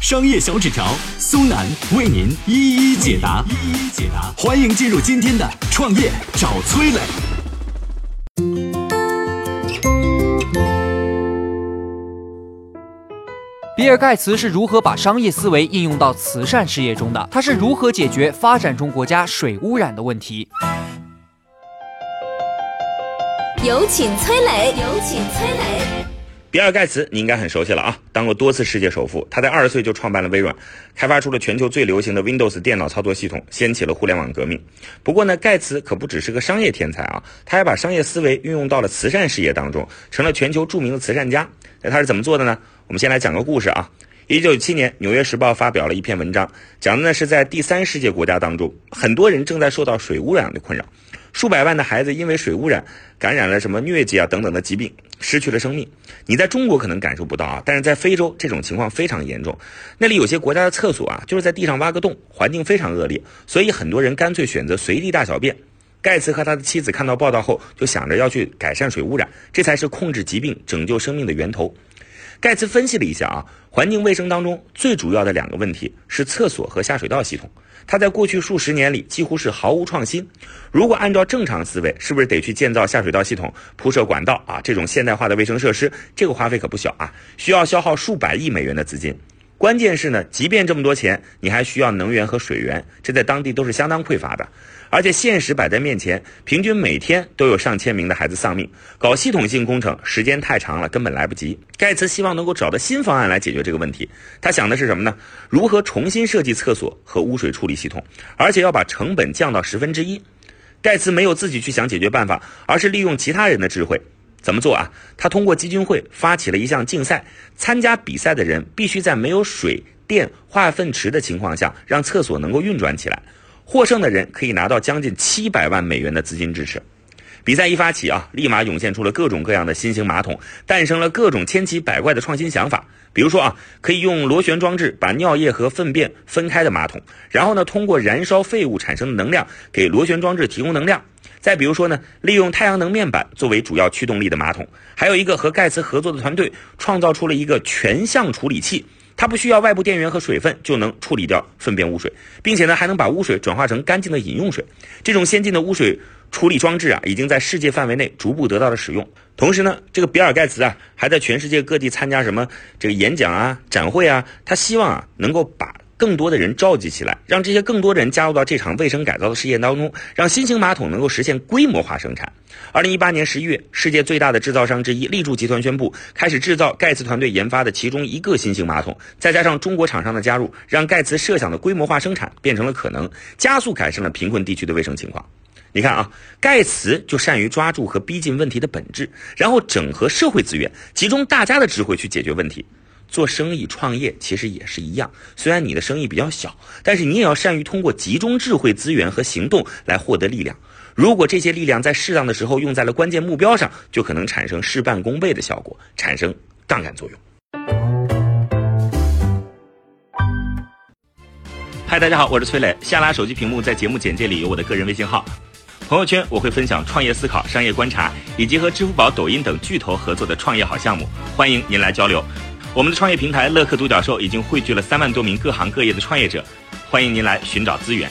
商业小纸条苏南为您一一解答，一一解答。欢迎进入今天的创业找崔磊。比尔盖茨是如何把商业思维应用到慈善事业中的？他是如何解决发展中国家水污染的问题？有请崔磊，有请崔磊。比尔·盖茨，你应该很熟悉了啊，当过多次世界首富。他在二十岁就创办了微软，开发出了全球最流行的 Windows 电脑操作系统，掀起了互联网革命。不过呢，盖茨可不只是个商业天才啊，他还把商业思维运用到了慈善事业当中，成了全球著名的慈善家。那他是怎么做的呢？我们先来讲个故事啊。一九九七年，《纽约时报》发表了一篇文章，讲的呢是在第三世界国家当中，很多人正在受到水污染的困扰。数百万的孩子因为水污染感染了什么疟疾啊等等的疾病，失去了生命。你在中国可能感受不到啊，但是在非洲这种情况非常严重。那里有些国家的厕所啊，就是在地上挖个洞，环境非常恶劣，所以很多人干脆选择随地大小便。盖茨和他的妻子看到报道后，就想着要去改善水污染，这才是控制疾病、拯救生命的源头。盖茨分析了一下啊，环境卫生当中最主要的两个问题是厕所和下水道系统。他在过去数十年里几乎是毫无创新。如果按照正常思维，是不是得去建造下水道系统、铺设管道啊？这种现代化的卫生设施，这个花费可不小啊，需要消耗数百亿美元的资金。关键是呢，即便这么多钱，你还需要能源和水源，这在当地都是相当匮乏的。而且现实摆在面前，平均每天都有上千名的孩子丧命。搞系统性工程时间太长了，根本来不及。盖茨希望能够找到新方案来解决这个问题。他想的是什么呢？如何重新设计厕所和污水处理系统，而且要把成本降到十分之一。盖茨没有自己去想解决办法，而是利用其他人的智慧。怎么做啊？他通过基金会发起了一项竞赛，参加比赛的人必须在没有水电化粪池的情况下，让厕所能够运转起来。获胜的人可以拿到将近七百万美元的资金支持。比赛一发起啊，立马涌现出了各种各样的新型马桶，诞生了各种千奇百怪的创新想法。比如说啊，可以用螺旋装置把尿液和粪便分开的马桶，然后呢，通过燃烧废物产生的能量给螺旋装置提供能量。再比如说呢，利用太阳能面板作为主要驱动力的马桶。还有一个和盖茨合作的团队创造出了一个全向处理器。它不需要外部电源和水分就能处理掉粪便污水，并且呢还能把污水转化成干净的饮用水。这种先进的污水处理装置啊，已经在世界范围内逐步得到了使用。同时呢，这个比尔盖茨啊还在全世界各地参加什么这个演讲啊、展会啊，他希望啊能够把。更多的人召集起来，让这些更多的人加入到这场卫生改造的事业当中，让新型马桶能够实现规模化生产。二零一八年十一月，世界最大的制造商之一立柱集团宣布开始制造盖茨团队研发的其中一个新型马桶。再加上中国厂商的加入，让盖茨设想的规模化生产变成了可能，加速改善了贫困地区的卫生情况。你看啊，盖茨就善于抓住和逼近问题的本质，然后整合社会资源，集中大家的智慧去解决问题。做生意创业其实也是一样，虽然你的生意比较小，但是你也要善于通过集中智慧资源和行动来获得力量。如果这些力量在适当的时候用在了关键目标上，就可能产生事半功倍的效果，产生杠杆作用。嗨，大家好，我是崔磊。下拉手机屏幕，在节目简介里有我的个人微信号，朋友圈我会分享创业思考、商业观察，以及和支付宝、抖音等巨头合作的创业好项目，欢迎您来交流。我们的创业平台乐客独角兽已经汇聚了三万多名各行各业的创业者，欢迎您来寻找资源。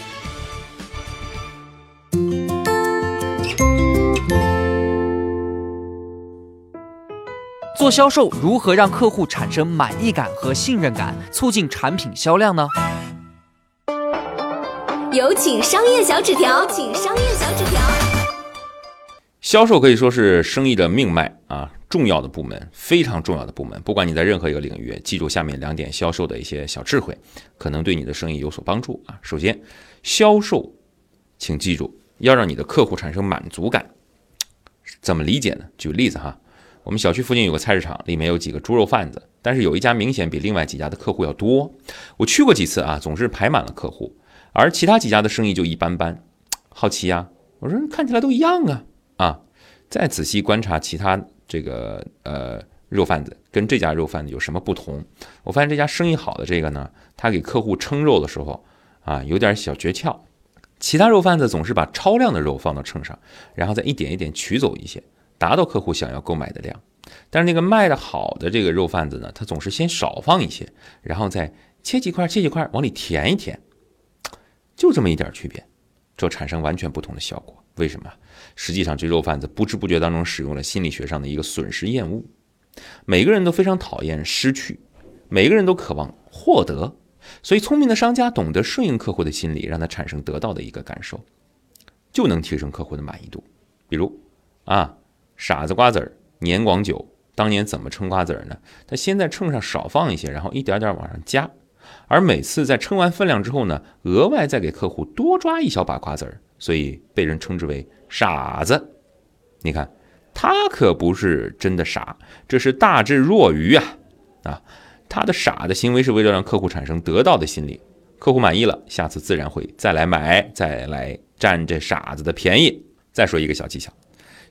做销售如何让客户产生满意感和信任感，促进产品销量呢？有请商业小纸条，请商业小纸条。销售可以说是生意的命脉啊。重要的部门，非常重要的部门。不管你在任何一个领域，记住下面两点销售的一些小智慧，可能对你的生意有所帮助啊。首先，销售，请记住要让你的客户产生满足感。怎么理解呢？举个例子哈，我们小区附近有个菜市场，里面有几个猪肉贩子，但是有一家明显比另外几家的客户要多。我去过几次啊，总是排满了客户，而其他几家的生意就一般般。好奇呀，我说看起来都一样啊啊！再仔细观察其他这个呃肉贩子跟这家肉贩子有什么不同？我发现这家生意好的这个呢，他给客户称肉的时候啊，有点小诀窍。其他肉贩子总是把超量的肉放到秤上，然后再一点一点取走一些，达到客户想要购买的量。但是那个卖的好的这个肉贩子呢，他总是先少放一些，然后再切几块切几块往里填一填，就这么一点区别，就产生完全不同的效果。为什么？实际上，这肉贩子不知不觉当中使用了心理学上的一个损失厌恶。每个人都非常讨厌失去，每个人都渴望获得。所以，聪明的商家懂得顺应客户的心理，让他产生得到的一个感受，就能提升客户的满意度。比如，啊，傻子瓜子儿年广久，当年怎么称瓜子儿呢？他先在秤上少放一些，然后一点点往上加，而每次在称完分量之后呢，额外再给客户多抓一小把瓜子儿，所以被人称之为傻子。你看，他可不是真的傻，这是大智若愚啊，啊。他的傻的行为是为了让客户产生得到的心理，客户满意了，下次自然会再来买，再来占这傻子的便宜。再说一个小技巧，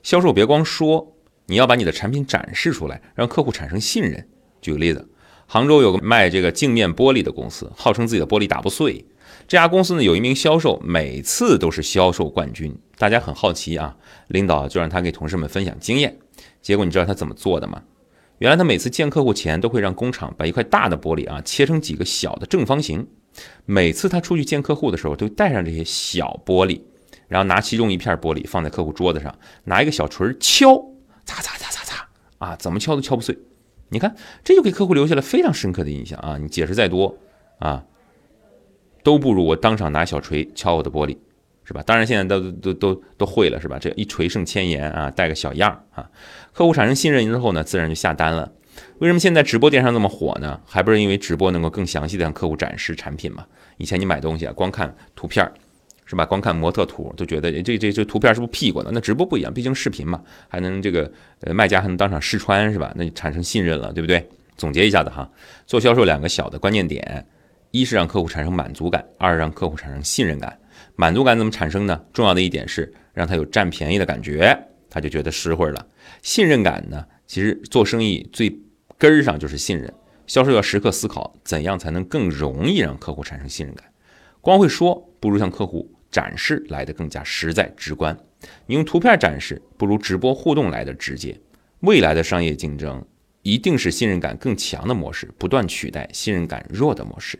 销售别光说，你要把你的产品展示出来，让客户产生信任。举个例子，杭州有个卖这个镜面玻璃的公司，号称自己的玻璃打不碎。这家公司呢有一名销售，每次都是销售冠军。大家很好奇啊，领导就让他给同事们分享经验。结果你知道他怎么做的吗？原来他每次见客户前都会让工厂把一块大的玻璃啊切成几个小的正方形，每次他出去见客户的时候都带上这些小玻璃，然后拿其中一片玻璃放在客户桌子上，拿一个小锤敲，擦擦擦擦擦，啊，怎么敲都敲不碎。你看，这就给客户留下了非常深刻的印象啊！你解释再多啊，都不如我当场拿小锤敲我的玻璃。是吧？当然，现在都都都都会了，是吧？这一锤胜千言啊，带个小样啊，客户产生信任之后呢，自然就下单了。为什么现在直播电商这么火呢？还不是因为直播能够更详细的向客户展示产品嘛？以前你买东西啊，光看图片是吧？光看模特图都觉得这这这图片是不是 P 过的？那直播不一样，毕竟视频嘛，还能这个呃卖家还能当场试穿是吧？那就产生信任了，对不对？总结一下子哈，做销售两个小的关键点，一是让客户产生满足感，二是让客户产生信任感。满足感怎么产生呢？重要的一点是让他有占便宜的感觉，他就觉得实惠了。信任感呢，其实做生意最根儿上就是信任。销售要时刻思考怎样才能更容易让客户产生信任感。光会说不如向客户展示来的更加实在直观。你用图片展示不如直播互动来的直接。未来的商业竞争一定是信任感更强的模式不断取代信任感弱的模式。